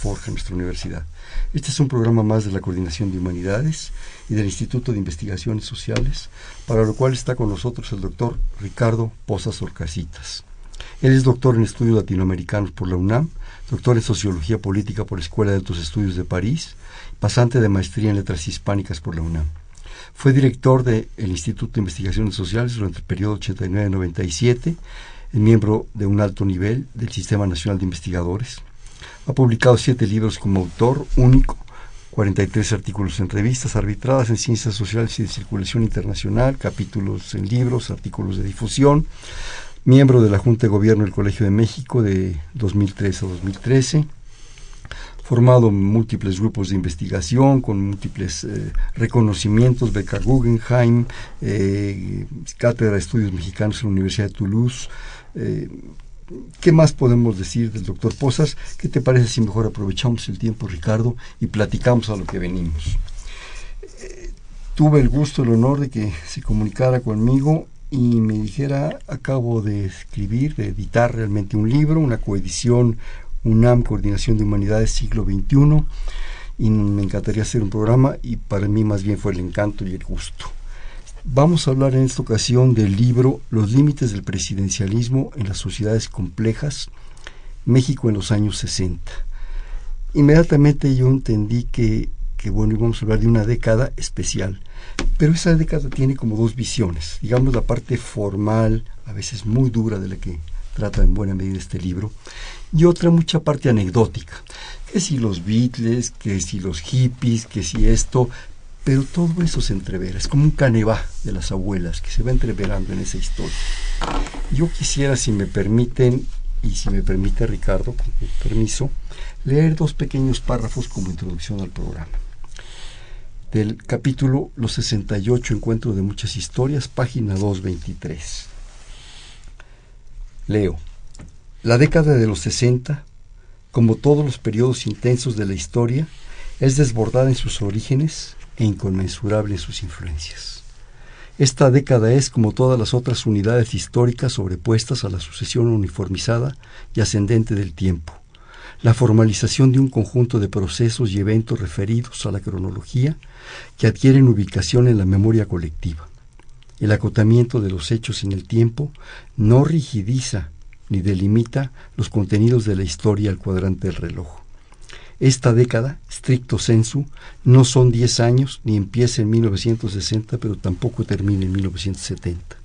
forjan nuestra universidad. Este es un programa más de la Coordinación de Humanidades y del Instituto de Investigaciones Sociales, para lo cual está con nosotros el doctor Ricardo Pozas Orcasitas. Él es doctor en estudios latinoamericanos por la UNAM, doctor en sociología política por la Escuela de Altos Estudios de París, pasante de maestría en letras hispánicas por la UNAM. Fue director del Instituto de Investigaciones Sociales durante el periodo 89-97 es miembro de un alto nivel del Sistema Nacional de Investigadores. Ha publicado siete libros como autor único, 43 artículos en revistas arbitradas en ciencias sociales y de circulación internacional, capítulos en libros, artículos de difusión, miembro de la Junta de Gobierno del Colegio de México de 2003 a 2013 formado múltiples grupos de investigación, con múltiples eh, reconocimientos, beca Guggenheim, eh, Cátedra de Estudios Mexicanos en la Universidad de Toulouse. Eh, ¿Qué más podemos decir del doctor Posas? ¿Qué te parece si mejor aprovechamos el tiempo, Ricardo, y platicamos a lo que venimos? tuve el gusto, el honor de que se comunicara conmigo y me dijera, acabo de escribir, de editar realmente un libro, una coedición UNAM, Coordinación de Humanidades Siglo XXI, y me encantaría hacer un programa y para mí más bien fue el encanto y el gusto. Vamos a hablar en esta ocasión del libro Los límites del presidencialismo en las sociedades complejas, México en los años 60. Inmediatamente yo entendí que, que bueno, íbamos a hablar de una década especial, pero esa década tiene como dos visiones, digamos la parte formal, a veces muy dura de la que trata en buena medida este libro, y otra mucha parte anecdótica, que si los Beatles, que si los hippies, que si esto, pero todo eso se entrevera, es como un canevá de las abuelas que se va entreverando en esa historia. Yo quisiera, si me permiten, y si me permite Ricardo, con permiso, leer dos pequeños párrafos como introducción al programa. Del capítulo Los 68 Encuentro de Muchas Historias, página 223. Leo. La década de los 60, como todos los periodos intensos de la historia, es desbordada en sus orígenes e inconmensurable en sus influencias. Esta década es, como todas las otras unidades históricas sobrepuestas a la sucesión uniformizada y ascendente del tiempo, la formalización de un conjunto de procesos y eventos referidos a la cronología que adquieren ubicación en la memoria colectiva. El acotamiento de los hechos en el tiempo no rigidiza ni delimita los contenidos de la historia al cuadrante del reloj. Esta década, stricto sensu, no son 10 años ni empieza en 1960, pero tampoco termina en 1970.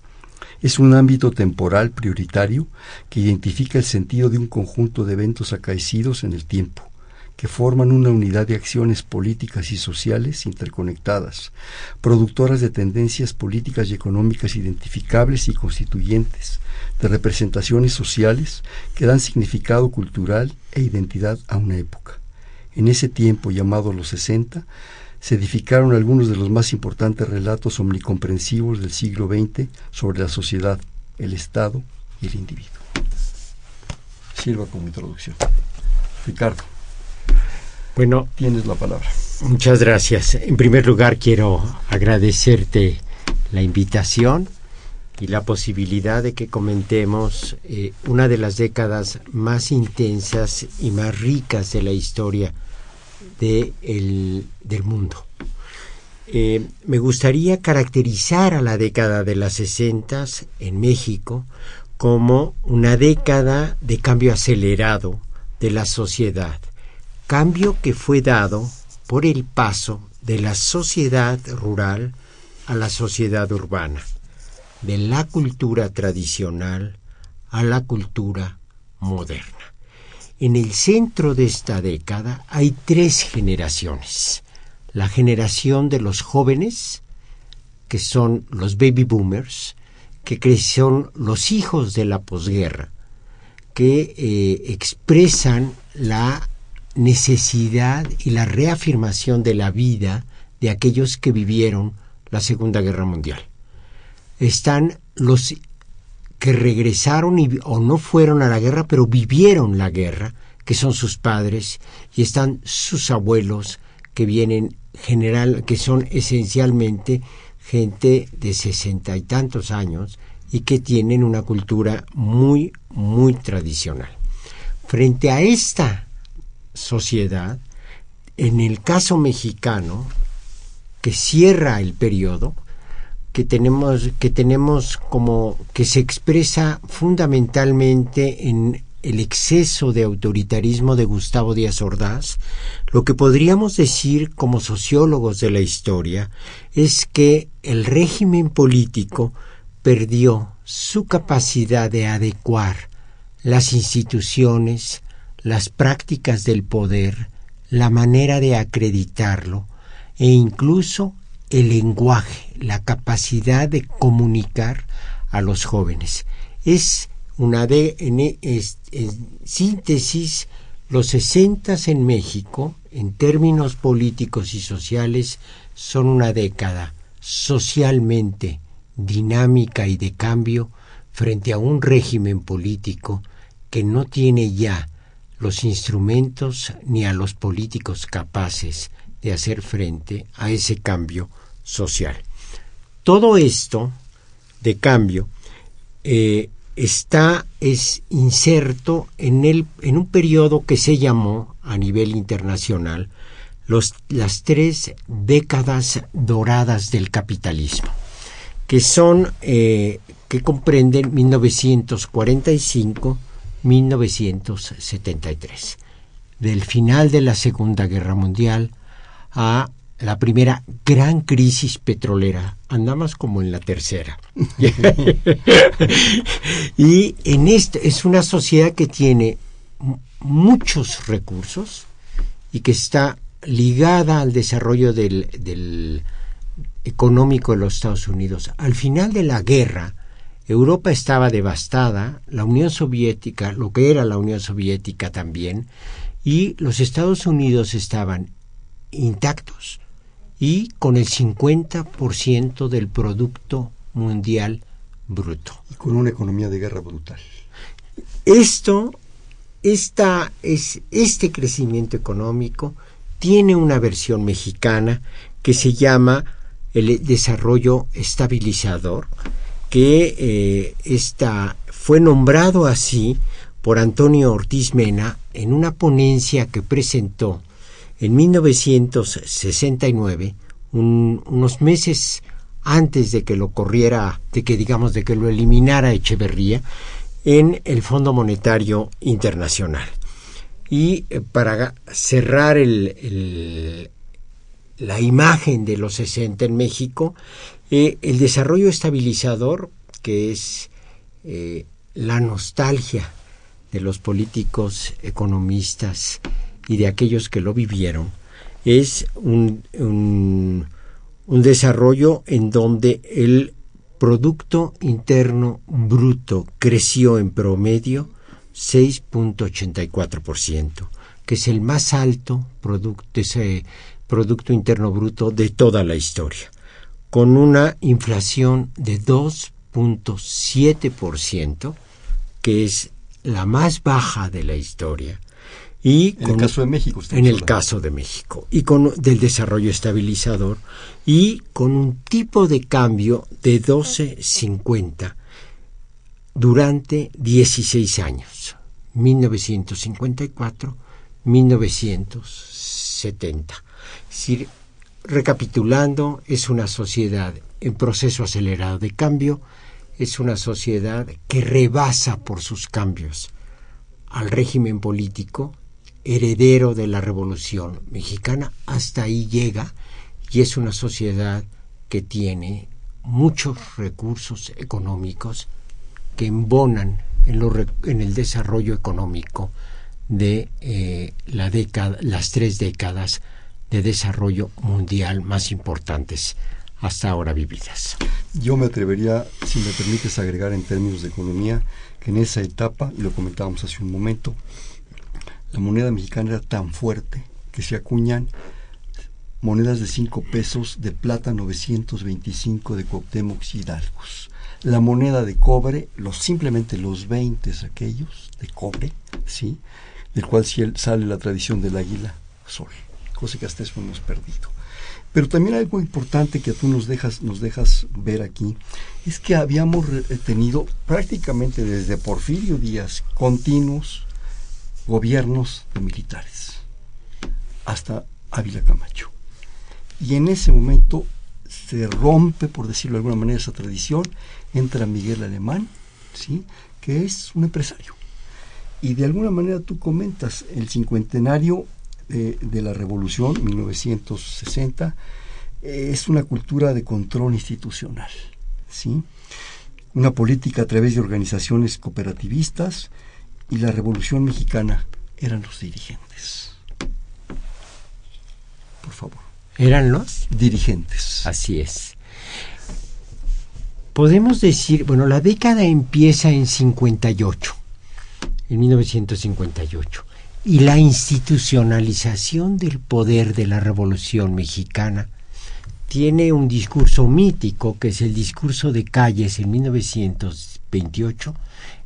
Es un ámbito temporal prioritario que identifica el sentido de un conjunto de eventos acaecidos en el tiempo, que forman una unidad de acciones políticas y sociales interconectadas, productoras de tendencias políticas y económicas identificables y constituyentes, de representaciones sociales que dan significado cultural e identidad a una época. En ese tiempo llamado los 60, se edificaron algunos de los más importantes relatos omnicomprensivos del siglo XX sobre la sociedad, el Estado y el individuo. Sirva como introducción. Ricardo. Bueno, tienes la palabra. Muchas gracias. En primer lugar, quiero agradecerte la invitación y la posibilidad de que comentemos eh, una de las décadas más intensas y más ricas de la historia de del mundo. Eh, me gustaría caracterizar a la década de las sesentas en México como una década de cambio acelerado de la sociedad, cambio que fue dado por el paso de la sociedad rural a la sociedad urbana de la cultura tradicional a la cultura moderna. En el centro de esta década hay tres generaciones. La generación de los jóvenes, que son los baby boomers, que son los hijos de la posguerra, que eh, expresan la necesidad y la reafirmación de la vida de aquellos que vivieron la Segunda Guerra Mundial. Están los que regresaron o no fueron a la guerra, pero vivieron la guerra, que son sus padres, y están sus abuelos, que vienen general, que son esencialmente gente de sesenta y tantos años y que tienen una cultura muy, muy tradicional. Frente a esta sociedad, en el caso mexicano, que cierra el periodo, que tenemos, que tenemos como que se expresa fundamentalmente en el exceso de autoritarismo de Gustavo Díaz Ordaz, lo que podríamos decir como sociólogos de la historia es que el régimen político perdió su capacidad de adecuar las instituciones, las prácticas del poder, la manera de acreditarlo e incluso el lenguaje, la capacidad de comunicar a los jóvenes. Es una de en, síntesis los sesentas en México en términos políticos y sociales son una década socialmente dinámica y de cambio frente a un régimen político que no tiene ya los instrumentos ni a los políticos capaces de hacer frente a ese cambio social. Todo esto de cambio eh, está es inserto en, el, en un periodo que se llamó a nivel internacional los, las tres décadas doradas del capitalismo, que son eh, que comprenden 1945-1973, del final de la Segunda Guerra Mundial a la primera gran crisis petrolera. Andamos como en la tercera. y en este es una sociedad que tiene muchos recursos y que está ligada al desarrollo del, del económico de los Estados Unidos. Al final de la guerra, Europa estaba devastada, la Unión Soviética, lo que era la Unión Soviética también, y los Estados Unidos estaban intactos y con el 50% del Producto Mundial Bruto. Y con una economía de guerra brutal. Esto, esta, es, este crecimiento económico tiene una versión mexicana que se llama el desarrollo estabilizador, que eh, fue nombrado así por Antonio Ortiz Mena en una ponencia que presentó en 1969, unos meses antes de que lo corriera, de que digamos, de que lo eliminara Echeverría, en el Fondo Monetario Internacional. Y eh, para cerrar el, la imagen de los 60 en México, eh, el desarrollo estabilizador, que es eh, la nostalgia de los políticos economistas y de aquellos que lo vivieron, es un, un, desarrollo en donde el Producto Interno Bruto creció en promedio 6.84%, que es el más alto producto, ese Producto Interno Bruto de toda la historia, con una inflación de 2.7%, que es la más baja de la historia, y en el caso de México. En el caso de México. Y con del desarrollo estabilizador y con un tipo de cambio de 12.50 durante 16 años. 1954-1970. Es recapitulando, es una sociedad en proceso acelerado de cambio, es una sociedad que rebasa por sus cambios al régimen político heredero de la Revolución Mexicana, hasta ahí llega y es una sociedad que tiene muchos recursos económicos que embonan en, en el desarrollo económico de eh, la década, las tres décadas de desarrollo mundial más importantes hasta ahora vividas. Yo me atrevería, si me permites agregar en términos de economía, que en esa etapa, y lo comentábamos hace un momento, la moneda mexicana era tan fuerte que se acuñan monedas de 5 pesos de plata 925 de Cuauhtémoc Hidalgos. La moneda de cobre, los simplemente los 20 aquellos de cobre, ¿sí? del cual sale la tradición del águila sol, cosa que hasta eso hemos perdido. Pero también algo importante que tú nos dejas, nos dejas ver aquí es que habíamos eh, tenido prácticamente desde Porfirio Díaz continuos gobiernos de militares hasta Ávila Camacho. Y en ese momento se rompe, por decirlo de alguna manera, esa tradición, entra Miguel Alemán, ¿sí? que es un empresario. Y de alguna manera tú comentas el cincuentenario de, de la Revolución, 1960, es una cultura de control institucional, ¿sí? una política a través de organizaciones cooperativistas y la Revolución Mexicana eran los dirigentes. Por favor. ¿Eran los? Dirigentes. Así es. Podemos decir, bueno, la década empieza en 58, en 1958, y la institucionalización del poder de la Revolución Mexicana tiene un discurso mítico, que es el discurso de Calles en 1928,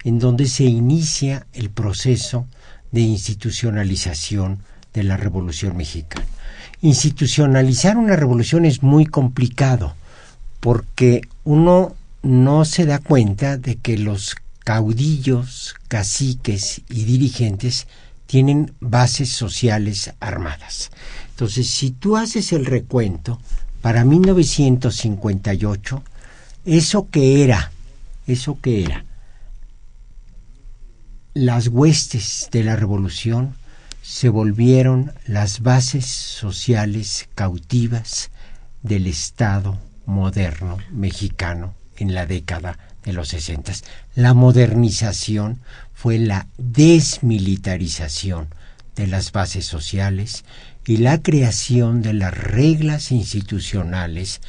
en donde se inicia el proceso de institucionalización de la Revolución Mexicana institucionalizar una revolución es muy complicado porque uno no se da cuenta de que los caudillos, caciques y dirigentes tienen bases sociales armadas. Entonces, si tú haces el recuento, para 1958, eso que era, eso que era, las huestes de la revolución se volvieron las bases sociales cautivas del Estado moderno mexicano en la década de los sesentas. La modernización fue la desmilitarización de las bases sociales y la creación de las reglas institucionales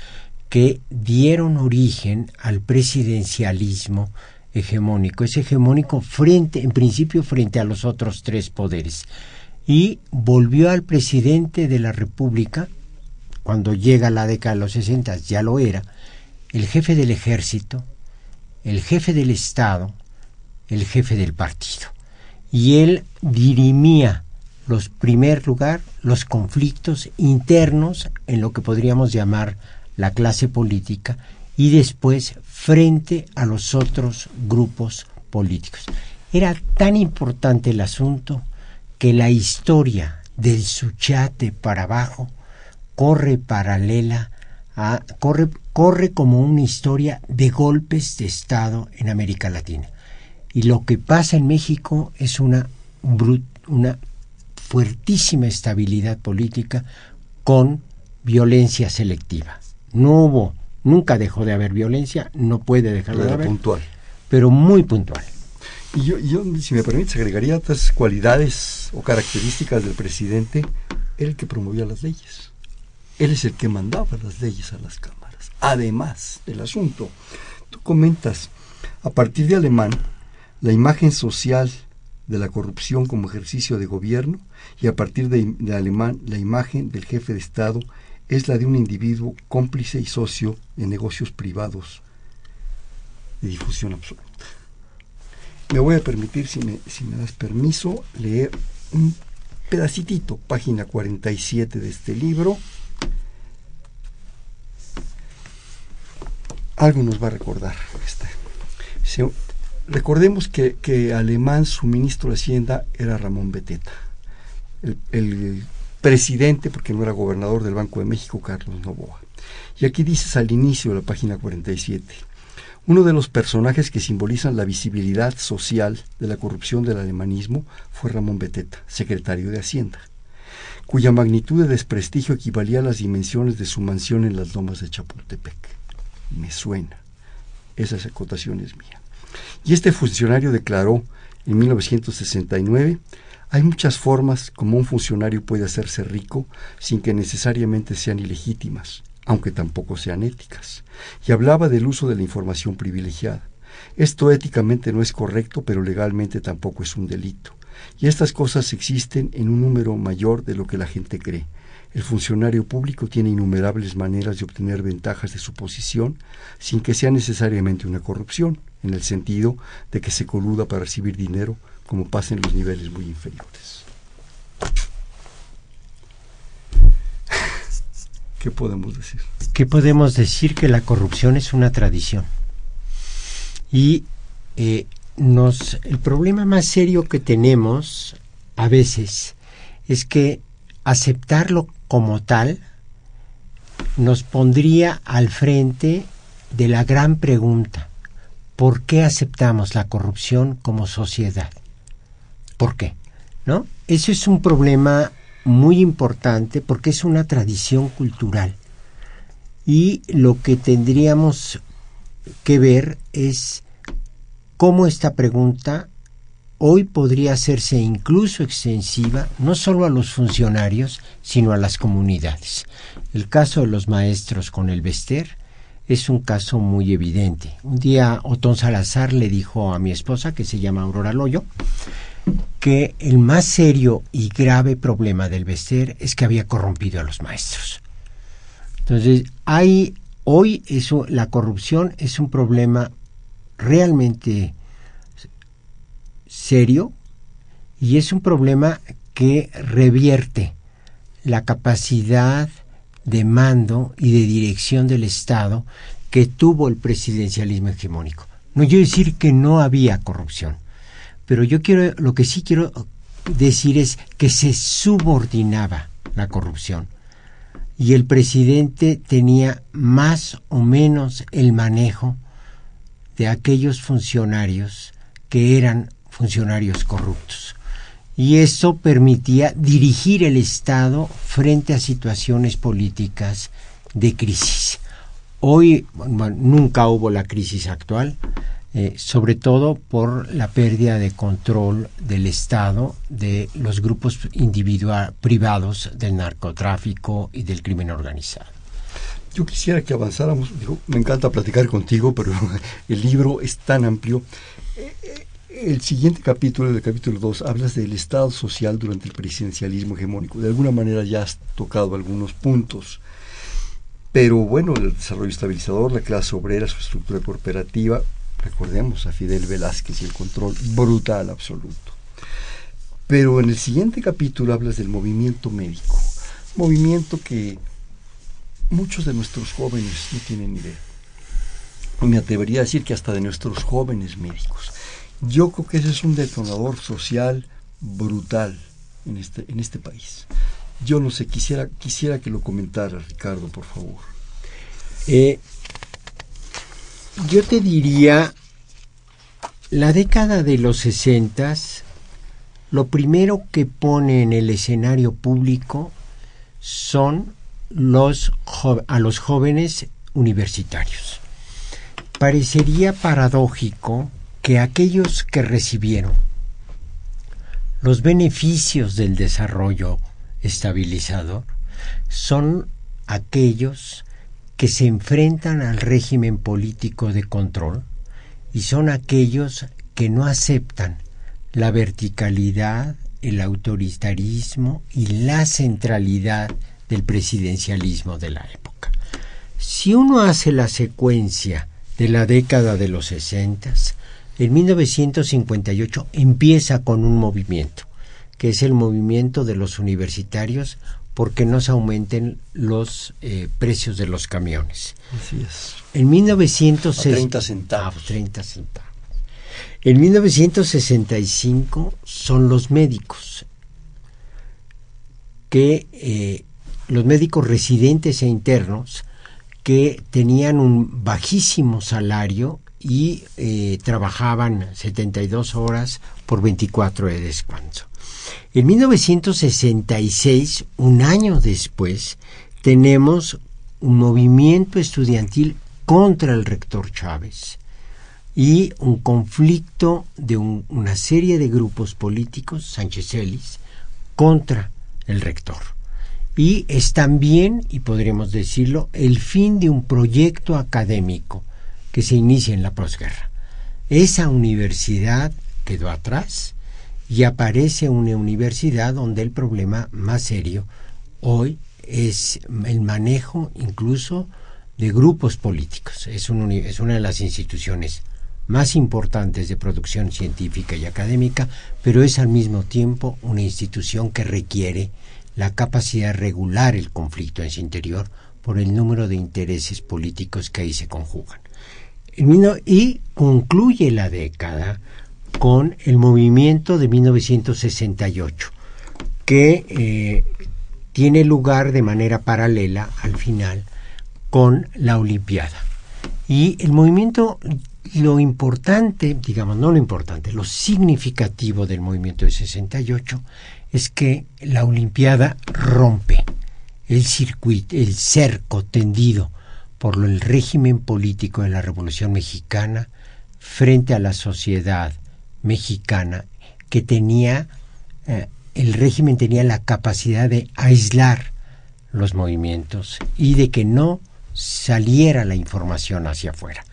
que dieron origen al presidencialismo hegemónico. Es hegemónico frente, en principio, frente a los otros tres poderes y volvió al presidente de la República, cuando llega la década de los 60, ya lo era, el jefe del ejército, el jefe del Estado, el jefe del partido. Y él dirimía los primer lugar los conflictos internos en lo que podríamos llamar la clase política y después frente a los otros grupos políticos. Era tan importante el asunto que la historia del Suchate para abajo corre paralela a, corre, corre como una historia de golpes de Estado en América Latina. Y lo que pasa en México es una, una fuertísima estabilidad política con violencia selectiva. No hubo, nunca dejó de haber violencia, no puede dejar de haber. puntual. Pero muy puntual. Y yo, yo, si me permites, agregaría otras cualidades o características del presidente. el que promovía las leyes. Él es el que mandaba las leyes a las cámaras. Además del asunto, tú comentas, a partir de Alemán, la imagen social de la corrupción como ejercicio de gobierno y a partir de, de Alemán, la imagen del jefe de Estado es la de un individuo cómplice y socio de negocios privados de difusión absoluta. Me voy a permitir, si me, si me das permiso, leer un pedacitito, página 47 de este libro. Algo nos va a recordar. Este. recordemos que, que, alemán su ministro de Hacienda era Ramón Beteta. El, presidente, porque no era gobernador del Banco de México, Carlos Novoa. Y aquí dices al inicio de la página 47. Uno de los personajes que simbolizan la visibilidad social de la corrupción del alemanismo fue Ramón Beteta, secretario de Hacienda, cuya magnitud de desprestigio equivalía a las dimensiones de su mansión en las lomas de Chapultepec. Me suena. Esa acotación es mía. Y este funcionario declaró en 1969 hay muchas formas como un funcionario puede hacerse rico sin que necesariamente sean ilegítimas aunque tampoco sean éticas, y hablaba del uso de la información privilegiada. Esto éticamente no es correcto, pero legalmente tampoco es un delito. Y estas cosas existen en un número mayor de lo que la gente cree. El funcionario público tiene innumerables maneras de obtener ventajas de su posición sin que sea necesariamente una corrupción, en el sentido de que se coluda para recibir dinero como pasa en los niveles muy inferiores. ¿Qué podemos decir? ¿Qué podemos decir? Que la corrupción es una tradición. Y eh, nos, el problema más serio que tenemos a veces es que aceptarlo como tal nos pondría al frente de la gran pregunta, ¿por qué aceptamos la corrupción como sociedad? ¿Por qué? ¿No? Eso es un problema muy importante porque es una tradición cultural. Y lo que tendríamos que ver es cómo esta pregunta hoy podría hacerse incluso extensiva no solo a los funcionarios, sino a las comunidades. El caso de los maestros con el Bester es un caso muy evidente. Un día Otón Salazar le dijo a mi esposa, que se llama Aurora Loyo, que el más serio y grave problema del Bester es que había corrompido a los maestros. Entonces, hay hoy eso, la corrupción es un problema realmente serio y es un problema que revierte la capacidad de mando y de dirección del Estado que tuvo el presidencialismo hegemónico. No quiero decir que no había corrupción, pero yo quiero, lo que sí quiero decir es que se subordinaba la corrupción y el presidente tenía más o menos el manejo de aquellos funcionarios que eran funcionarios corruptos. Y eso permitía dirigir el Estado frente a situaciones políticas de crisis. Hoy nunca hubo la crisis actual, eh, sobre todo por la pérdida de control del Estado de los grupos individual, privados del narcotráfico y del crimen organizado. Yo quisiera que avanzáramos, digo, me encanta platicar contigo, pero el libro es tan amplio. Eh, eh, el siguiente capítulo, el capítulo 2, hablas del Estado social durante el presidencialismo hegemónico. De alguna manera ya has tocado algunos puntos. Pero bueno, el desarrollo estabilizador, la clase obrera, su estructura cooperativa, recordemos a Fidel Velázquez y el control brutal absoluto. Pero en el siguiente capítulo hablas del movimiento médico, movimiento que muchos de nuestros jóvenes no tienen idea. Me atrevería a decir que hasta de nuestros jóvenes médicos. Yo creo que ese es un detonador social brutal en este, en este país. Yo no sé, quisiera, quisiera que lo comentara Ricardo, por favor. Eh, yo te diría, la década de los sesentas, lo primero que pone en el escenario público son los a los jóvenes universitarios. Parecería paradójico que aquellos que recibieron los beneficios del desarrollo estabilizador son aquellos que se enfrentan al régimen político de control y son aquellos que no aceptan la verticalidad, el autoritarismo y la centralidad del presidencialismo de la época. Si uno hace la secuencia de la década de los sesentas, en 1958 empieza con un movimiento, que es el movimiento de los universitarios porque no se aumenten los eh, precios de los camiones. Así es. En 1960 centavos. 30 centavos. En 1965 son los médicos que eh, los médicos residentes e internos que tenían un bajísimo salario y eh, trabajaban 72 horas por 24 de descanso. En 1966, un año después, tenemos un movimiento estudiantil contra el rector Chávez y un conflicto de una serie de grupos políticos, Sánchez Ellis, contra el rector. Y es también, y podríamos decirlo, el fin de un proyecto académico que se inicia en la posguerra. Esa universidad quedó atrás y aparece una universidad donde el problema más serio hoy es el manejo incluso de grupos políticos. Es, es una de las instituciones más importantes de producción científica y académica, pero es al mismo tiempo una institución que requiere la capacidad de regular el conflicto en su interior por el número de intereses políticos que ahí se conjugan. Y concluye la década con el movimiento de 1968, que eh, tiene lugar de manera paralela al final con la Olimpiada. Y el movimiento lo importante, digamos, no lo importante, lo significativo del movimiento de 68 es que la Olimpiada rompe el circuito, el cerco tendido por el régimen político de la Revolución Mexicana frente a la sociedad mexicana que tenía, eh, el régimen tenía la capacidad de aislar los movimientos y de que no saliera la información hacia afuera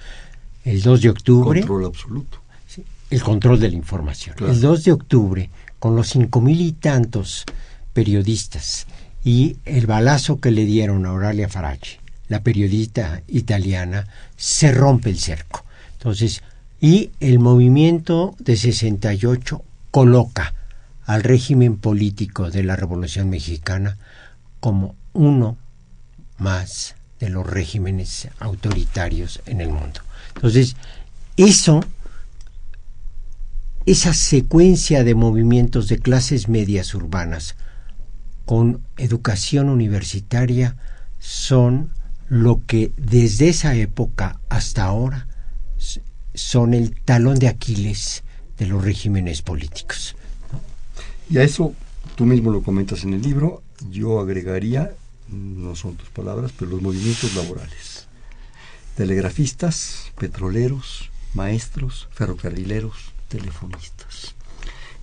el 2 de octubre. Control absoluto. el control de la información. El 2 de octubre, con los cinco mil y tantos periodistas y el balazo que le dieron a Auralia Faraci, la periodista italiana, se rompe el cerco. Entonces, y el movimiento de 68 coloca al régimen político de la Revolución Mexicana como uno más de los regímenes autoritarios en el mundo. Entonces, eso, esa secuencia de movimientos de clases medias urbanas con educación universitaria son lo que desde esa época hasta ahora son el talón de Aquiles de los regímenes políticos. Y a eso tú mismo lo comentas en el libro, yo agregaría, no son tus palabras, pero los movimientos laborales telegrafistas, petroleros, maestros, ferrocarrileros, telefonistas.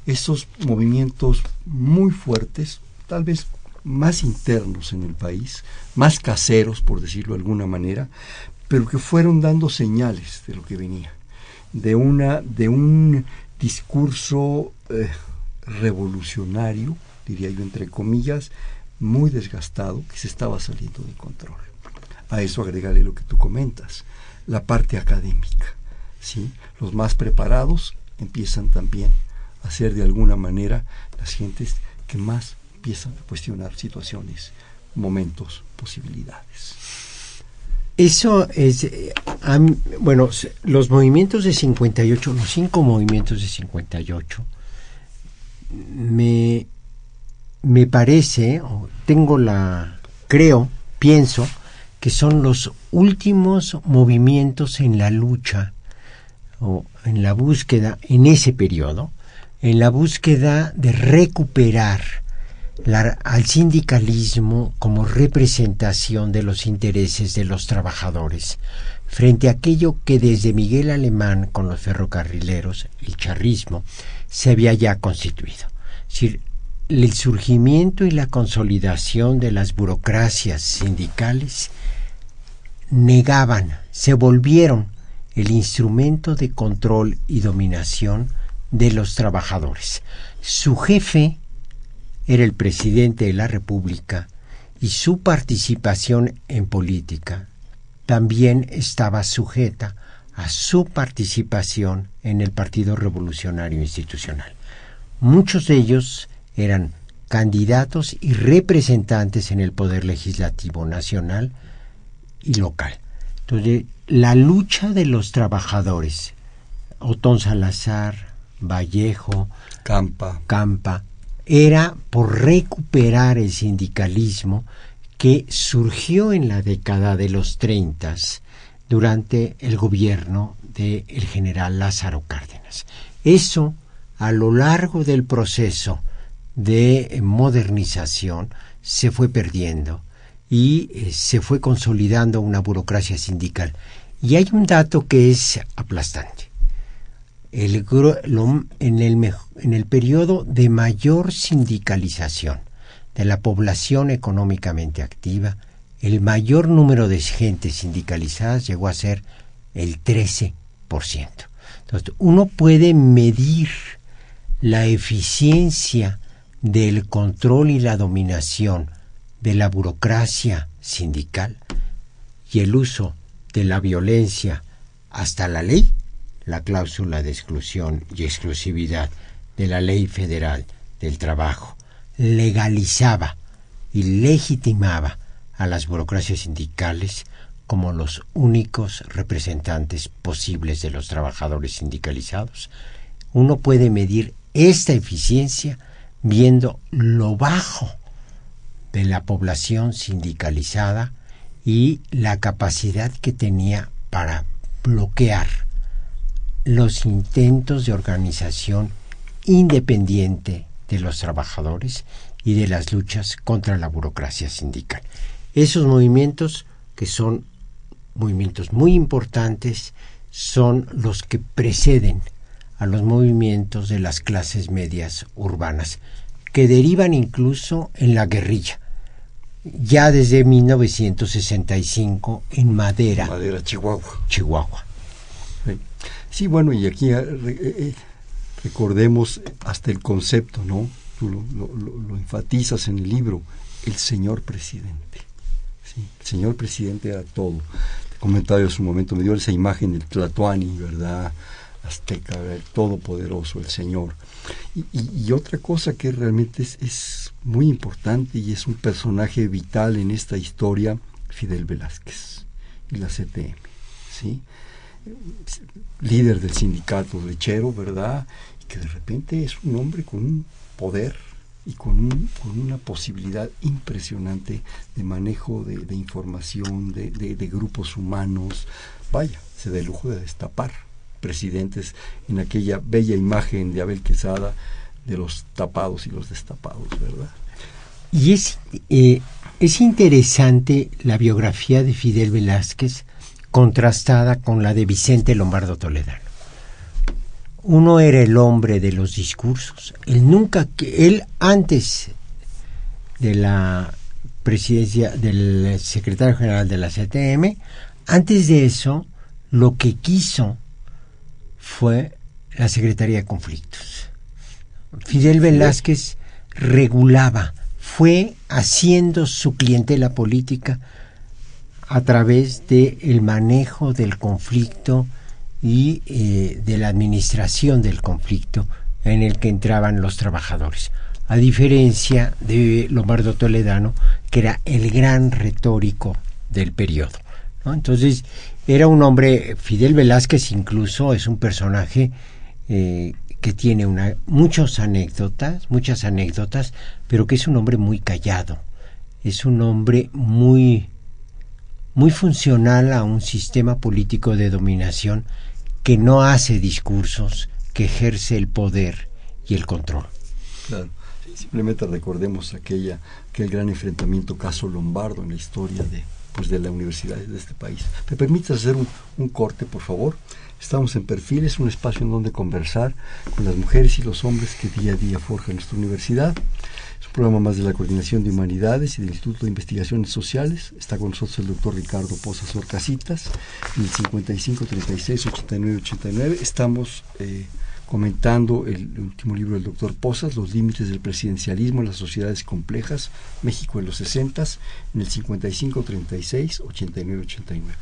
Esos movimientos muy fuertes, tal vez más internos en el país, más caseros, por decirlo de alguna manera, pero que fueron dando señales de lo que venía, de, una, de un discurso eh, revolucionario, diría yo entre comillas, muy desgastado, que se estaba saliendo de control a eso agregarle lo que tú comentas, la parte académica. ¿sí? Los más preparados empiezan también a ser de alguna manera las gentes que más empiezan a cuestionar situaciones, momentos, posibilidades. Eso es, eh, bueno, los movimientos de 58, los cinco movimientos de 58, me, me parece, o tengo la, creo, pienso, que son los últimos movimientos en la lucha o en la búsqueda en ese periodo, en la búsqueda de recuperar al sindicalismo como representación de los intereses de los trabajadores, frente a aquello que desde Miguel Alemán con los ferrocarrileros, el charrismo, se había ya constituido. Es decir, el surgimiento y la consolidación de las burocracias sindicales negaban, se volvieron el instrumento de control y dominación de los trabajadores. Su jefe era el presidente de la República y su participación en política también estaba sujeta a su participación en el Partido Revolucionario Institucional. Muchos de ellos eran candidatos y representantes en el Poder Legislativo Nacional y local. Entonces, la lucha de los trabajadores, Otón Salazar, Vallejo, Campa, Campa, era por recuperar el sindicalismo que surgió en la década de los 30 durante el gobierno del general Lázaro Cárdenas. Eso, a lo largo del proceso de modernización, se fue perdiendo y eh, se fue consolidando una burocracia sindical. Y hay un dato que es aplastante. En, el, periodo de mayor sindicalización de la población económicamente activa, el mayor número de gente sindicalizadas llegó a ser el 13%. Entonces, uno puede medir la eficiencia del control y la dominación de la burocracia sindical y el uso de la violencia hasta la ley, la cláusula de exclusión y exclusividad de la ley federal del trabajo, legalizaba y legitimaba a las burocracias sindicales como los únicos representantes posibles de los trabajadores sindicalizados. Uno puede medir esta eficiencia viendo lo bajo de la población sindicalizada y la capacidad que tenía para bloquear los intentos de organización independiente de los trabajadores y de las luchas contra la burocracia sindical. Esos movimientos, que son movimientos muy importantes, son los que preceden a los movimientos de las clases medias urbanas, que derivan incluso en la guerrilla, ya desde 1965 en Madera. Madera, Chihuahua. Chihuahua. Sí, bueno, y aquí eh, eh, recordemos hasta el concepto, ¿no? Tú lo, enfatizas en el libro, el señor presidente. ¿sí? El señor presidente era todo. Te comentaba yo un momento, me dio esa imagen del Tlatuani, ¿verdad? Azteca, el todopoderoso, el señor. Y, otra cosa que realmente es, es, muy importante y es un personaje vital en esta historia, Fidel Velázquez y la CTM, ¿sí? Líder del sindicato lechero, ¿verdad? Y que de repente es un hombre con un poder y con, un, con una posibilidad impresionante de manejo de, información, de, grupos humanos. Vaya, se da el lujo de destapar presidentes en aquella bella imagen de Abel Quesada de los tapados y los destapados, ¿verdad? Y es, eh, es interesante la biografía de Fidel Velázquez contrastada con la de Vicente Lombardo Toledano. Uno era el hombre de los discursos. Él nunca, él antes de la presidencia del secretario general de la CTM, antes de eso, lo que quiso fue la Secretaría de Conflictos. Fidel Velázquez regulaba, fue haciendo su clientela política a través del el manejo del conflicto y eh, de la administración del conflicto en el que entraban los trabajadores, a diferencia de Lombardo Toledano, que era el gran retórico del periodo. Entonces, era un hombre, Fidel Velázquez incluso es un personaje eh, que tiene una, muchas anécdotas, muchas anécdotas, pero que es un hombre muy callado, es un hombre muy muy funcional a un sistema político de dominación que no hace discursos, que ejerce el poder y el control. Claro. Simplemente recordemos aquella, aquel gran enfrentamiento caso Lombardo en la historia de, pues, de la universidad de este país. ¿Me permites hacer un, corte, por favor? Estamos en Perfiles, un espacio en donde conversar con las mujeres y los hombres que día a día forjan nuestra universidad programa más de la Coordinación de Humanidades y del Instituto de Investigaciones Sociales. Está con nosotros el doctor Ricardo Pozas Orcasitas, en el 55 36 89 89. Estamos eh, comentando el último libro del doctor Pozas, Los límites del presidencialismo en las sociedades complejas, México en los 60, en el 55 36 89 89.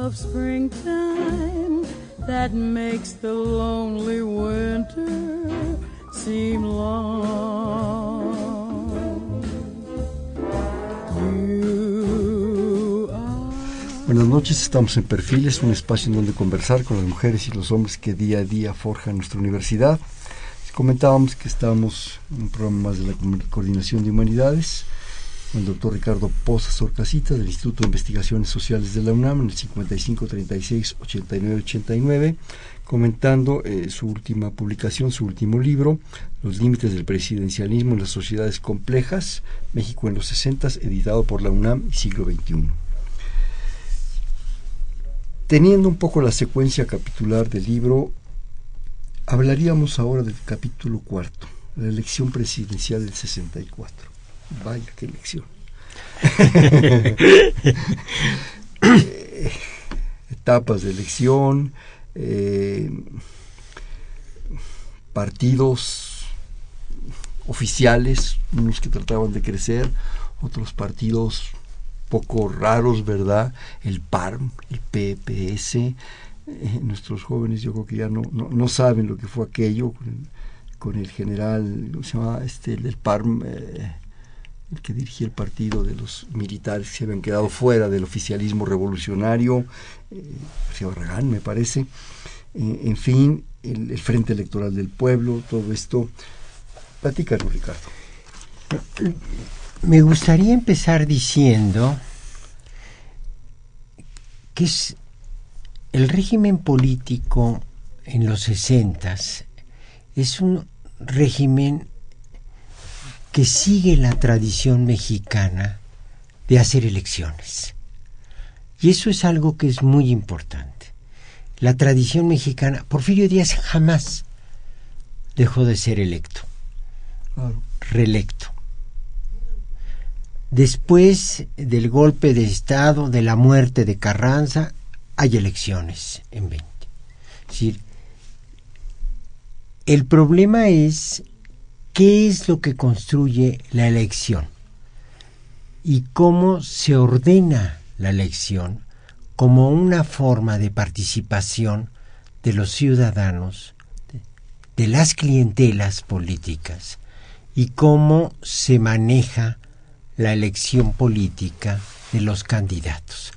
Of springtime that makes the lonely winter seem long. Buenas noches, estamos en Perfiles, un espacio en donde conversar con las mujeres y los hombres que día a día forjan nuestra universidad. Comentábamos que estamos en un programa más de la Coordinación de Humanidades el doctor Ricardo Pozas Orcasitas del Instituto de Investigaciones Sociales de la UNAM en el 5536-8989, comentando eh, su última publicación, su último libro, Los límites del presidencialismo en las sociedades complejas, México en los 60, editado por la UNAM siglo XXI. teniendo un poco la secuencia capitular del libro, hablaríamos ahora del capítulo cuarto, la elección presidencial del 64. Vaya, qué elección. Eh, etapas de elección, eh, partidos oficiales, unos que trataban de crecer, otros partidos poco raros, ¿verdad? El PARM, el PPS. Eh, nuestros jóvenes yo creo que ya no, no, saben lo que fue aquello con, el general, ¿cómo se llama? Este, el del PARM, eh, el que dirigía el partido de los militares que se habían quedado fuera del oficialismo revolucionario, eh, Barragán me parece. Eh, en fin, el, Frente Electoral del Pueblo, todo esto. Platícanos, Ricardo. Me gustaría empezar diciendo que es el régimen político en los sesentas es un régimen que sigue la tradición mexicana de hacer elecciones. Y eso es algo que es muy importante. La tradición mexicana, Porfirio Díaz jamás dejó de ser electo, reelecto. Después del golpe de Estado, de la muerte de Carranza, hay elecciones en 20. Es decir, el problema es qué es lo que construye la elección y cómo se ordena la elección como una forma de participación de los ciudadanos, de, las clientelas políticas y cómo se maneja la elección política de los candidatos.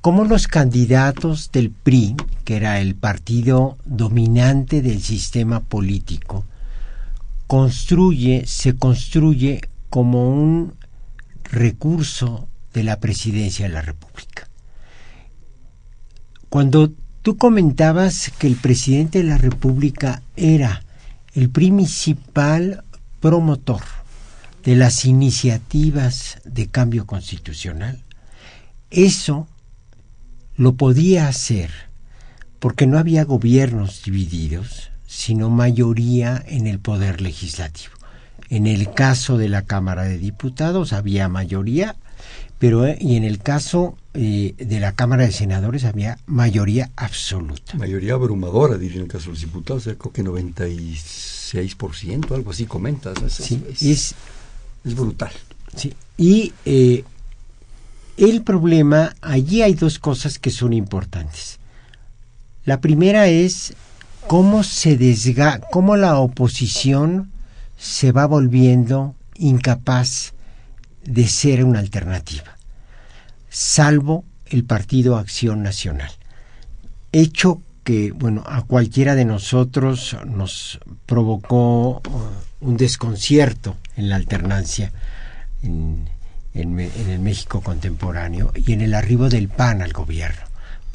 Cómo los candidatos del PRI, que era el partido dominante del sistema político, construye, se construye como un recurso de la presidencia de la República. Cuando tú comentabas que el presidente de la República era el principal promotor de las iniciativas de cambio constitucional, eso lo podía hacer porque no había gobiernos divididos, sino mayoría en el poder legislativo. En el caso de la Cámara de Diputados había mayoría, pero eh, y en el caso eh, de la Cámara de Senadores había mayoría absoluta. Mayoría abrumadora, diría en el caso de los diputados, creo que 96%, algo así comentas. sí, es, es brutal. Sí. Y eh, el problema, allí hay dos cosas que son importantes. La primera es cómo se desga, cómo la oposición se va volviendo incapaz de ser una alternativa, salvo el Partido Acción Nacional. Hecho que, bueno, a cualquiera de nosotros nos provocó uh, un desconcierto en la alternancia en, el México contemporáneo y en el arribo del PAN al gobierno.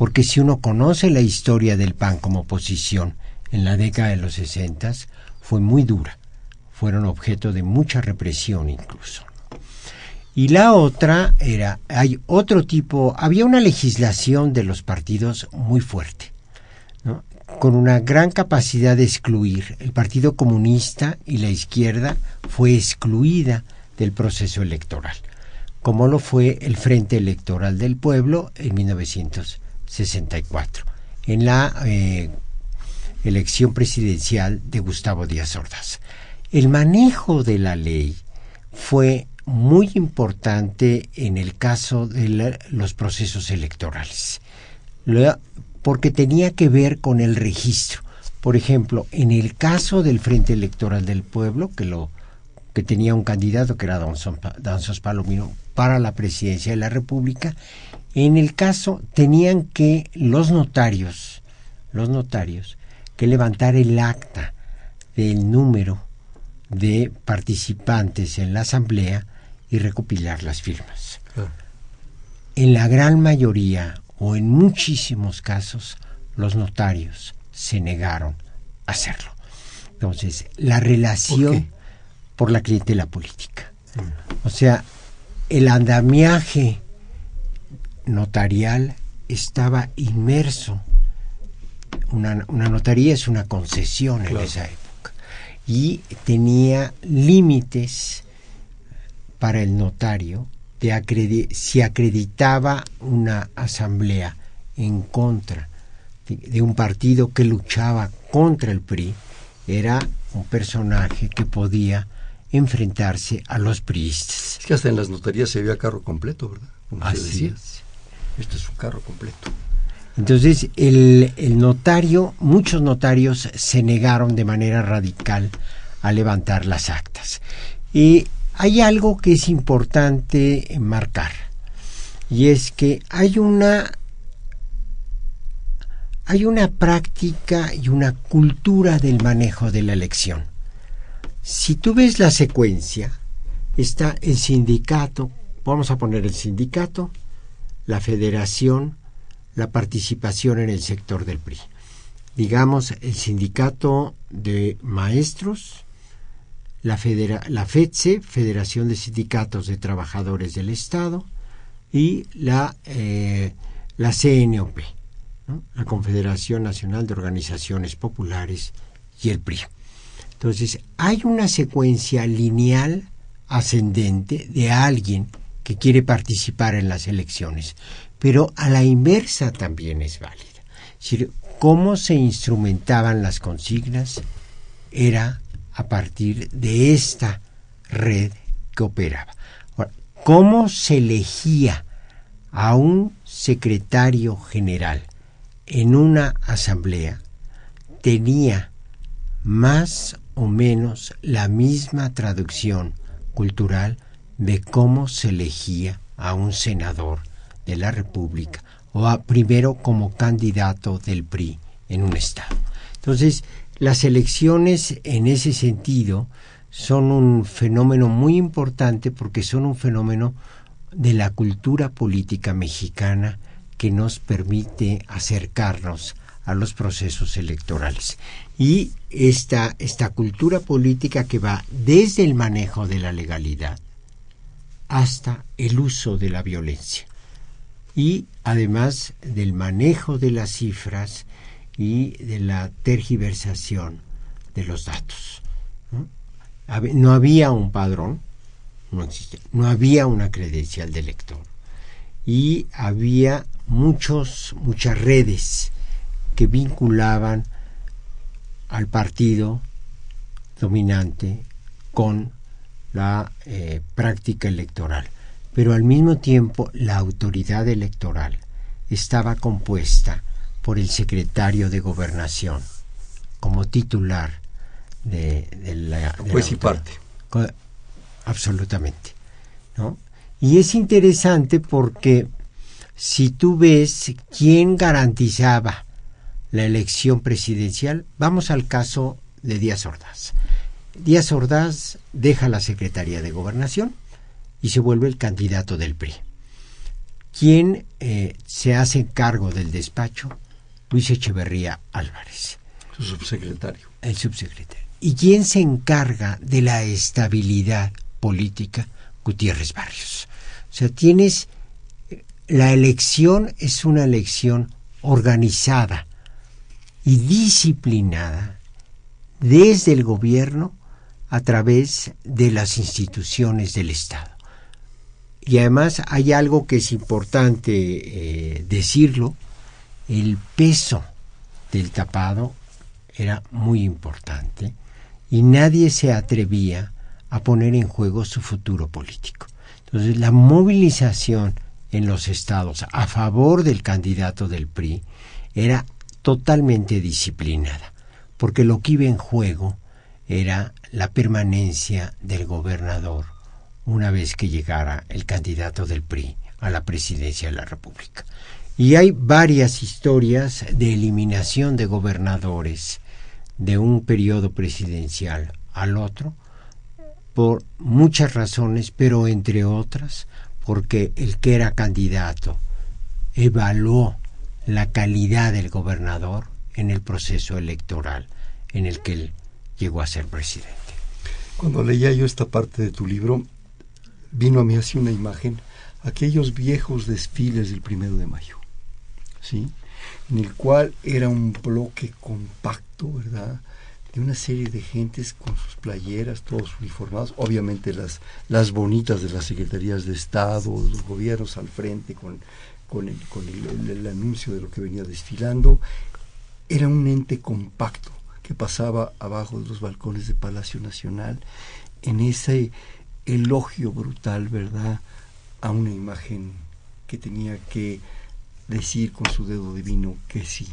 Porque si uno conoce la historia del PAN como oposición en la década de los sesentas, fue muy dura. Fueron objeto de mucha represión incluso. Y la otra era, hay otro tipo, había una legislación de los partidos muy fuerte con una gran capacidad de excluir. El Partido Comunista y la izquierda fue excluida del proceso electoral, como lo fue el Frente Electoral del Pueblo en 1964, en la eh, elección presidencial de Gustavo Díaz Ordaz. El manejo de la ley fue muy importante en el caso de los procesos electorales porque tenía que ver con el registro. Por ejemplo, en el caso del Frente Electoral del Pueblo, que lo que tenía un candidato que era Danzos Palomino para la presidencia de la República, en el caso tenían que los notarios, los notarios, que levantar el acta del número de participantes en la asamblea y recopilar las firmas. En la gran mayoría o en muchísimos casos los notarios se negaron a hacerlo. Entonces, la relación ¿Por, la clientela política. O sea, el andamiaje notarial estaba inmerso. Una, una notaría es una concesión en esa época. Y tenía límites para el notario de si acreditaba una asamblea en contra de un partido que luchaba contra el PRI, era un personaje que podía enfrentarse a los priistas. Es que hasta en las notarías se veía carro completo, ¿verdad? Así es. Este es un carro completo. Entonces, el, el, notario, muchos notarios se negaron de manera radical a levantar las actas. Y hay algo que es importante marcar, y es que hay una hay una práctica y una cultura del manejo de la elección. Si tú ves la secuencia, está el sindicato, vamos a poner el sindicato, la federación, la participación en el sector del PRI. Digamos, el sindicato de maestros, la, la FEDSE, Federación de Sindicatos de Trabajadores del Estado, y la, eh, la CNOP, la Confederación Nacional de Organizaciones Populares y el PRI. Entonces, hay una secuencia lineal ascendente de alguien que quiere participar en las elecciones, pero a la inversa también es válida. Es decir, cómo se instrumentaban las consignas era a partir de esta red que operaba. ¿Cómo se elegía a un secretario general en una asamblea? Tenía más o menos la misma traducción cultural de cómo se elegía a un senador de la República o a, primero como candidato del PRI en un estado. Entonces, las elecciones en ese sentido son un fenómeno muy importante porque son un fenómeno de la cultura política mexicana que nos permite acercarnos a los procesos electorales. Y esta, esta cultura política que va desde el manejo de la legalidad hasta el uso de la violencia. Y además del manejo de las cifras y de la tergiversación de los datos. No, había un padrón, no había una credencial de lector y había muchos, muchas redes que vinculaban al partido dominante con la eh, práctica electoral. Pero al mismo tiempo la autoridad electoral estaba compuesta por el secretario de gobernación como titular de, la... pues y parte. Absolutamente. ¿no? Y es interesante porque si tú ves quién garantizaba la elección presidencial, vamos al caso de Díaz Ordaz. Díaz Ordaz deja la Secretaría de Gobernación y se vuelve el candidato del PRI. ¿Quién eh, se hace cargo del despacho? Luis Echeverría Álvarez. Su subsecretario. El subsecretario. ¿Y quién se encarga de la estabilidad política? Gutiérrez Barrios. O sea, tienes... La elección es una elección organizada y disciplinada desde el gobierno a través de las instituciones del Estado. Y además hay algo que es importante eh, decirlo, el peso del tapado era muy importante y nadie se atrevía a poner en juego su futuro político. Entonces la movilización en los estados a favor del candidato del PRI era totalmente disciplinada, porque lo que iba en juego era la permanencia del gobernador una vez que llegara el candidato del PRI a la presidencia de la República. Y hay varias historias de eliminación de gobernadores de un periodo presidencial al otro, por muchas razones, pero entre otras, porque el que era candidato evaluó la calidad del gobernador en el proceso electoral en el que él llegó a ser presidente. Cuando leía yo esta parte de tu libro, vino a mí así una imagen, aquellos viejos desfiles del primero de mayo. ¿sí? En el cual era un bloque compacto, ¿verdad? de una serie de gentes con sus playeras, todos uniformados, obviamente las, las bonitas de las secretarías de Estado, los gobiernos al frente con, con, el, con el, anuncio de lo que venía desfilando. Era un ente compacto que pasaba abajo de los balcones de Palacio Nacional en ese elogio brutal, ¿verdad?, a una imagen que tenía que decir con su dedo divino que sí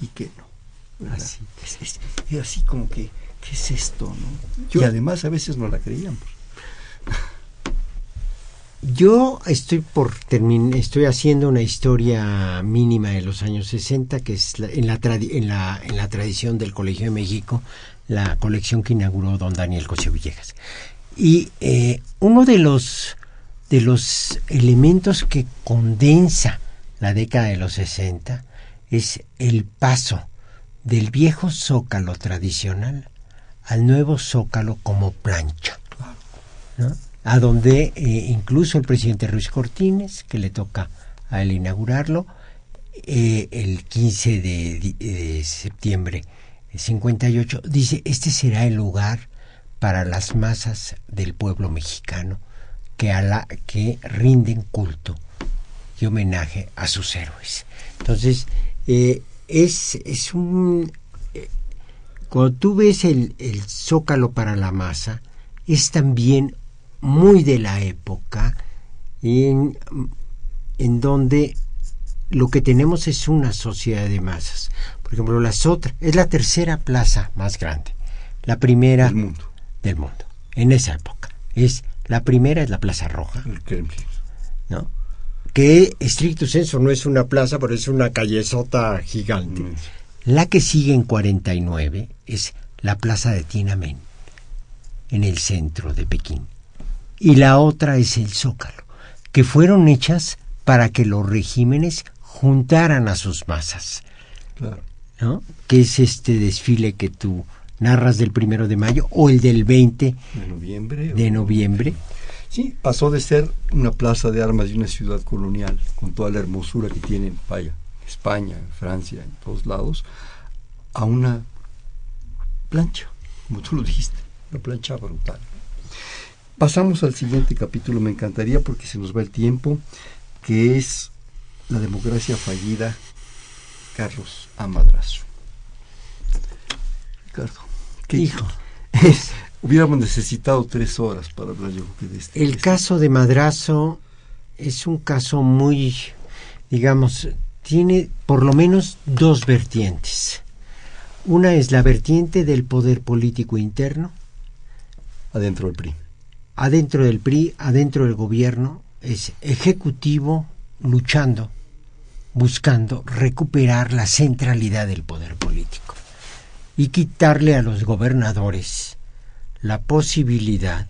y que no. Así. Es, así como que, ¿qué es esto? No? y además a veces no la creíamos. Yo estoy por terminar, estoy haciendo una historia mínima de los años 60, que es en, la en, la, en la tradición del Colegio de México, la colección que inauguró don Daniel Cosio Villegas. Y eh, uno de los, de los elementos que condensa la década de los 60 es el paso del viejo zócalo tradicional al nuevo zócalo como plancha, a donde eh, incluso el presidente Ruiz Cortines, que le toca a él inaugurarlo, eh, el 15 de, de septiembre de 58, dice, este será el lugar para las masas del pueblo mexicano que, a la, que rinden culto y homenaje a sus héroes. Entonces, eh, es, es un... Eh, cuando tú ves el, el zócalo para la masa, es también muy de la época en, en donde lo que tenemos es una sociedad de masas. Por ejemplo, la Sotra es la tercera plaza más grande. La primera del mundo. Del mundo. En esa época. Es la primera es la Plaza Roja. ¿No? que estricto senso no es una plaza, pero es una callezota gigante. La que sigue en 49 es la plaza de Tiananmen, en el centro de Pekín. Y la otra es el Zócalo, que fueron hechas para que los regímenes juntaran a sus masas. Claro. ¿no? Que es este desfile que tú narras del primero de mayo o el del 20 de noviembre. De noviembre Sí, pasó de ser una plaza de armas y una ciudad colonial, con toda la hermosura que tiene vaya, España, Francia, en todos lados, a una plancha, como tú lo dijiste, una plancha brutal. Pasamos al siguiente capítulo, me encantaría porque se nos va el tiempo, que es la democracia fallida, Carlos Amadrazo. Ricardo, ¿qué hijo? Hubiéramos necesitado tres horas para hablar yo de este. El caso de Madrazo es un caso muy, digamos, tiene por lo menos dos vertientes. Una es la vertiente del poder político interno. Adentro del PRI. Adentro del PRI, adentro del gobierno, es ejecutivo luchando, buscando recuperar la centralidad del poder político y quitarle a los gobernadores la posibilidad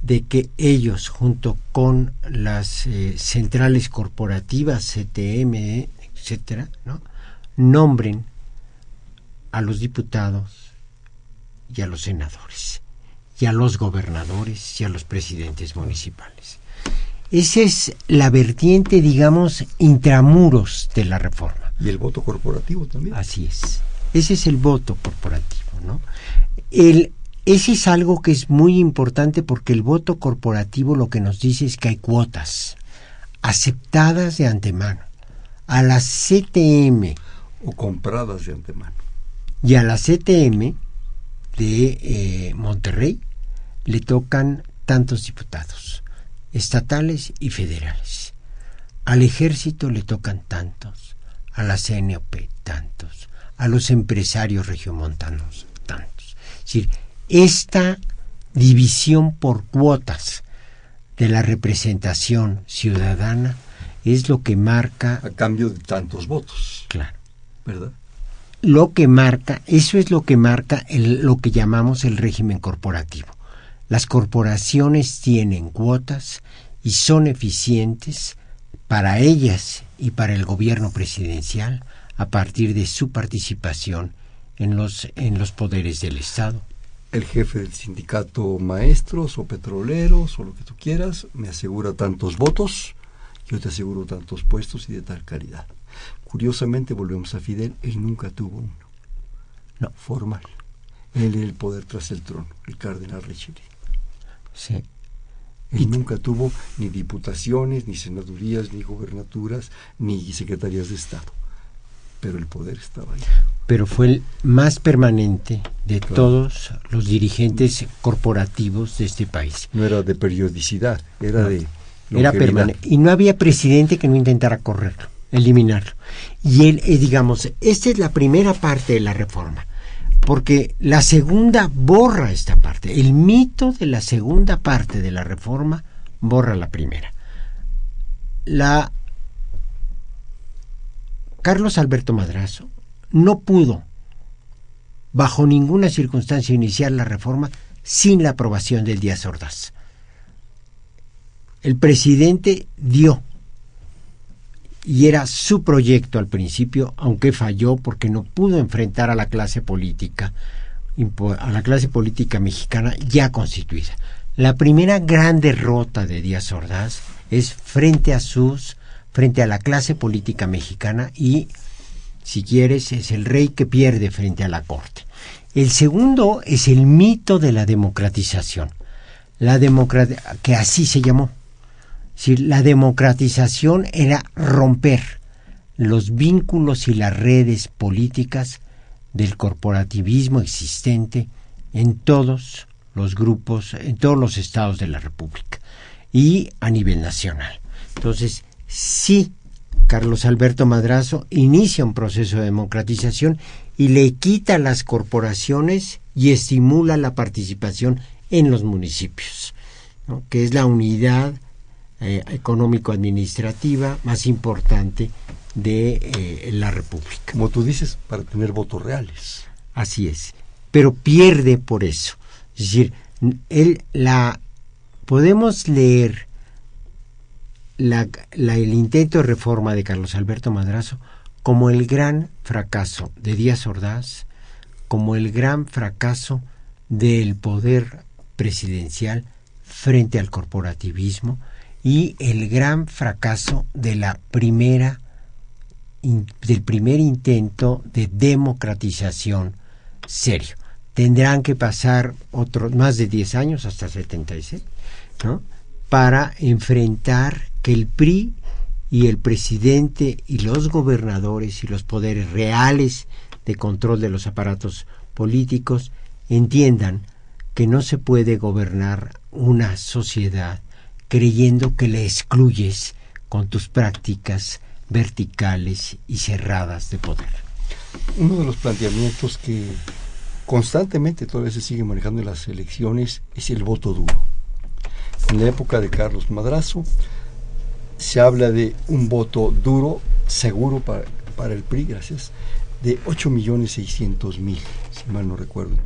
de que ellos, junto con las eh, centrales corporativas, CTM, etcétera, ¿no? nombren a los diputados y a los senadores, y a los gobernadores y a los presidentes municipales. Esa es la vertiente, digamos, intramuros de la reforma. Y el voto corporativo también. Así es. Ese es el voto corporativo, ¿no? El ese es algo que es muy importante porque el voto corporativo lo que nos dice es que hay cuotas aceptadas de antemano. A la CTM. O compradas de antemano. Y a la CTM de eh, Monterrey le tocan tantos diputados, estatales y federales. Al ejército le tocan tantos, a la CNOP tantos, a los empresarios regiomontanos tantos. Es decir, esta división por cuotas de la representación ciudadana es lo que marca... A cambio de tantos votos. Claro. ¿Verdad? Lo que marca, eso es lo que marca lo que llamamos el régimen corporativo. Las corporaciones tienen cuotas y son eficientes para ellas y para el gobierno presidencial a partir de su participación en los, en los poderes del Estado el jefe del sindicato maestros o petroleros o lo que tú quieras me asegura tantos votos, yo te aseguro tantos puestos y de tal calidad. Curiosamente, volvemos a Fidel, él nunca tuvo uno. No. Formal. Él era el poder tras el trono, el cardenal Richelieu. Sí. Él nunca tuvo ni diputaciones, ni senadurías, ni gobernaturas, ni secretarías de Estado. Pero el poder estaba ahí. Pero fue el más permanente de todos los dirigentes corporativos de este país. No era de periodicidad, era de... Era permanente. Y no había presidente que no intentara correrlo, eliminarlo. Y él, eh, digamos, esta es la primera parte de la reforma porque la segunda borra esta parte. El mito de la segunda parte de la reforma borra la primera. La Carlos Alberto Madrazo no pudo bajo ninguna circunstancia iniciar la reforma sin la aprobación del Díaz Ordaz. El presidente dio y era su proyecto al principio, aunque falló porque no pudo enfrentar a la clase política, a la clase política mexicana ya constituida. La primera gran derrota de Díaz Ordaz es frente a sus, frente a la clase política mexicana y, si quieres, es el rey que pierde frente a la corte. El segundo es el mito de la democratización, la que así se llamó si la democratización era romper los vínculos y las redes políticas del corporativismo existente en todos los grupos, en todos los estados de la República y a nivel nacional. Entonces, sí, Carlos Alberto Madrazo inicia un proceso de democratización y le quita las corporaciones y estimula la participación en los municipios, que es la unidad eh, económico-administrativa más importante de eh, la República. Como tú dices, para tener votos reales. Así es. Pero pierde por eso. Es decir, él, la, podemos leer la, el intento de reforma de Carlos Alberto Madrazo como el gran fracaso de Díaz Ordaz, como el gran fracaso del poder presidencial frente al corporativismo, y el gran fracaso de la primera del primer intento de democratización serio. Tendrán que pasar otros más de 10 años hasta 76, ¿no? Para enfrentar que el PRI y el presidente y los gobernadores y los poderes reales de control de los aparatos políticos entiendan que no se puede gobernar una sociedad creyendo que le excluyes con tus prácticas verticales y cerradas de poder. Uno de los planteamientos que constantemente todavía se sigue manejando en las elecciones es el voto duro. En la época de Carlos Madrazo se habla de un voto duro, seguro para, para el PRI, gracias, de 8 millones 600 mil, si mal no recuerdo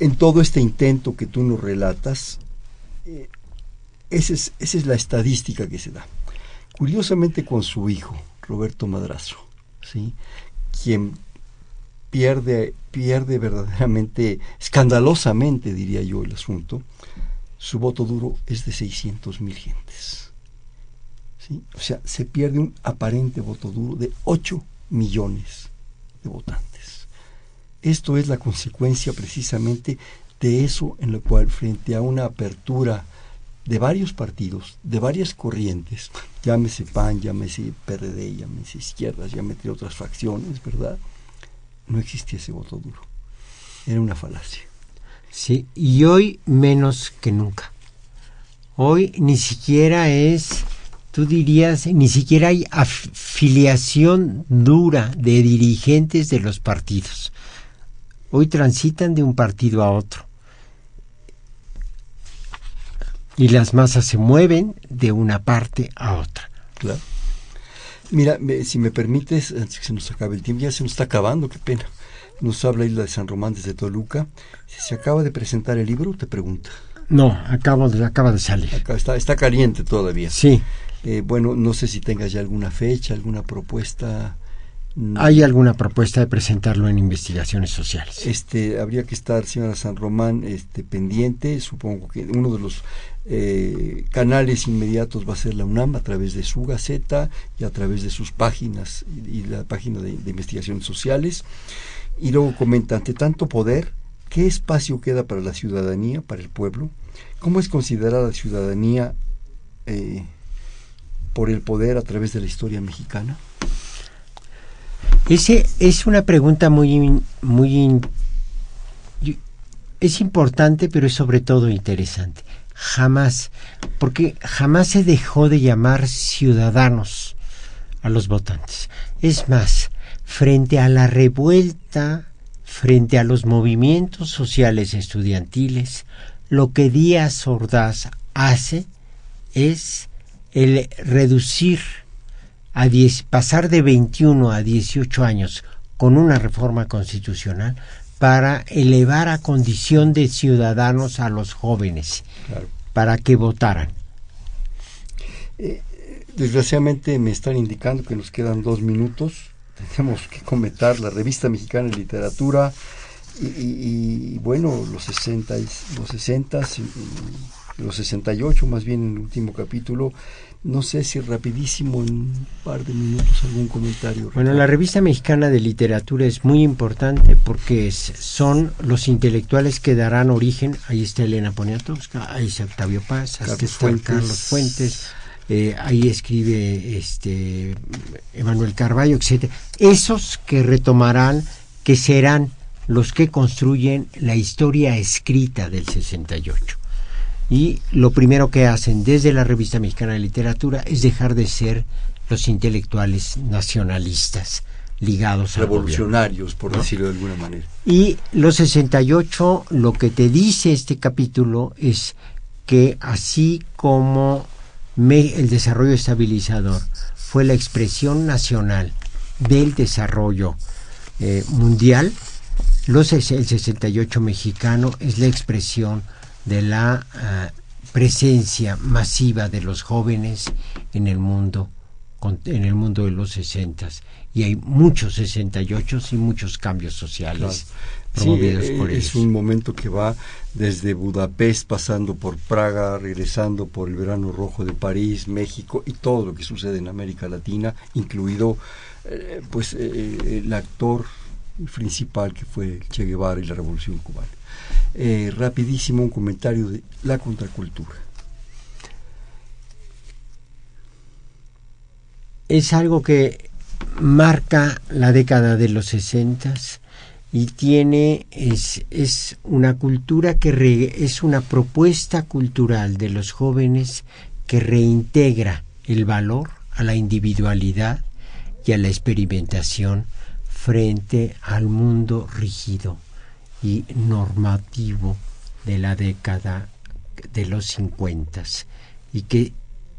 en todo este intento que tú nos relatas, eh, esa, es, esa es la estadística que se da. Curiosamente con su hijo, Roberto Madrazo, ¿sí? quien pierde, pierde verdaderamente, escandalosamente diría yo el asunto, su voto duro es de 600 mil gentes. ¿sí? O sea, se pierde un aparente voto duro de 8 millones de votantes. Esto es la consecuencia precisamente de eso en lo cual frente a una apertura de varios partidos, de varias corrientes, llámese PAN, llámese PRD, llámese izquierdas, llámese otras facciones, ¿verdad? No existía ese voto duro. Era una falacia. Sí, y hoy menos que nunca. Hoy ni siquiera es, tú dirías, ni siquiera hay afiliación dura de dirigentes de los partidos hoy transitan de un partido a otro. Y las masas se mueven de una parte a otra. Claro. Mira, si me permites, antes que se nos acabe el tiempo, ya se nos está acabando, qué pena. Nos habla Isla de San Román desde Toluca. Si se acaba de presentar el libro, te pregunta. No, acabo de, acaba de salir. está, está caliente todavía. Sí. Eh, bueno, no sé si tengas ya alguna fecha, alguna propuesta ¿Hay alguna propuesta de presentarlo en investigaciones sociales? Este, habría que estar, señora San Román, este, pendiente. Supongo que uno de los eh, canales inmediatos va a ser la UNAM a través de su Gaceta y a través de sus páginas y, la página de, investigaciones sociales. Y luego comenta, ante tanto poder, ¿qué espacio queda para la ciudadanía, para el pueblo? ¿Cómo es considerada la ciudadanía eh, por el poder a través de la historia mexicana? Ese es una pregunta muy, muy, es importante, pero es sobre todo interesante. Jamás, porque jamás se dejó de llamar ciudadanos a los votantes. Es más, frente a la revuelta, frente a los movimientos sociales estudiantiles, lo que Díaz Ordaz hace es el reducir a pasar de 21 a 18 años con una reforma constitucional para elevar a condición de ciudadanos a los jóvenes, para que votaran. Eh, desgraciadamente me están indicando que nos quedan dos minutos. Tenemos que comentar la revista mexicana de literatura y, bueno, los 60, los 60, los 68 más bien en el último capítulo no sé si rapidísimo, en un par de minutos, algún comentario. Bueno, la revista mexicana de literatura es muy importante porque son los intelectuales que darán origen. Ahí está Elena Poniatowska, ahí está Octavio Paz, ahí está Carlos Fuentes. Eh, ahí escribe este Emanuel Carballo, etcétera. Esos que retomarán, que serán los que construyen la historia escrita del 68 y lo primero que hacen desde la revista mexicana de literatura es dejar de ser los intelectuales nacionalistas ligados a revolucionarios por decirlo de alguna manera. Y los 68 lo que te dice este capítulo es que así como el desarrollo estabilizador fue la expresión nacional del desarrollo eh, mundial los, el 68 mexicano es la expresión de la eh, presencia masiva de los jóvenes en el mundo en el mundo de los sesentas y hay muchos 68 y muchos cambios sociales promovidos por ellos. Es un momento que va desde Budapest, pasando por Praga, regresando por el verano rojo de París, México y todo lo que sucede en América Latina, incluido eh, pues eh, el actor principal que fue Che Guevara y la Revolución Cubana. Eh, rapidísimo un comentario de la contracultura. Es algo que marca la década de los sesentas y tiene es, es una cultura que es una propuesta cultural de los jóvenes que reintegra el valor a la individualidad y a la experimentación frente al mundo rígido y normativo de la década de los 50 y que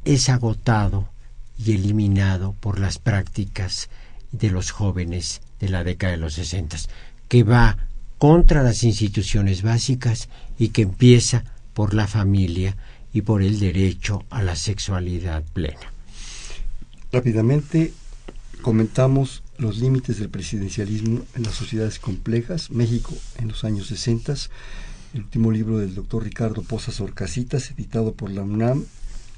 es agotado y eliminado por las prácticas de los jóvenes de la década de los 60, que va contra las instituciones básicas y que empieza por la familia y por el derecho a la sexualidad plena. Rápidamente comentamos los límites del presidencialismo en las sociedades complejas, México en los años 60, el último libro del doctor Ricardo Pozas Orcasitas, editado por la UNAM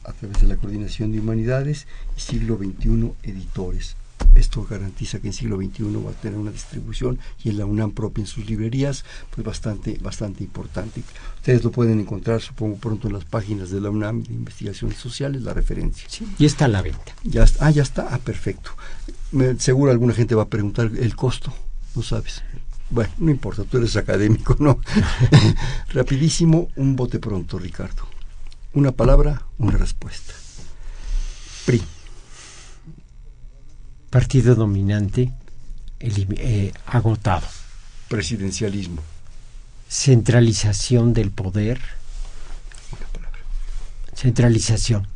a través de la Coordinación de Humanidades y Siglo XXI Editores. Esto garantiza que en siglo XXI va a tener una distribución y en la UNAM propia en sus librerías, pues bastante, bastante importante. Ustedes lo pueden encontrar, supongo, pronto en las páginas de la UNAM de Investigaciones Sociales, la referencia. Sí, y está a la venta. Ya está, ah, ya está, ah, perfecto. seguro alguna gente va a preguntar el costo, no sabes. Bueno, no importa, tú eres académico, ¿no? Rapidísimo, un bote pronto, Ricardo. Una palabra, una respuesta. PRI partido dominante eh, agotado. Presidencialismo. Centralización del poder. Una palabra. Centralización.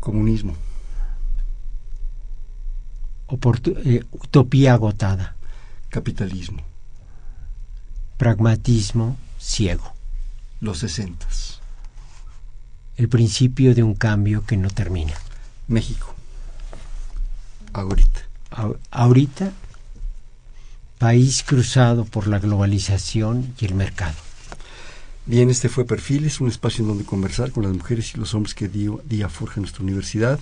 Comunismo. Eh, utopía agotada. Capitalismo. Pragmatismo ciego. Los sesentas. El principio de un cambio que no termina. México. Ahorita. ahorita país cruzado por la globalización y el mercado. Bien, este fue Perfiles, un espacio en donde conversar con las mujeres y los hombres que día, día forja nuestra universidad.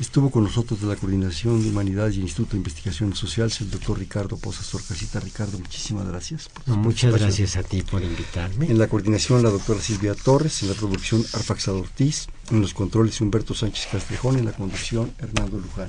Estuvo con nosotros de la Coordinación de Humanidades y el Instituto de Investigaciones Sociales el doctor Ricardo Pozas Torcasita. Ricardo, muchísimas gracias. muchas gracias a ti por invitarme. En la coordinación la doctora Silvia Torres, en la producción Arfaxado Ortiz, en los controles Humberto Sánchez Castrejón, en la conducción Hernando Luján.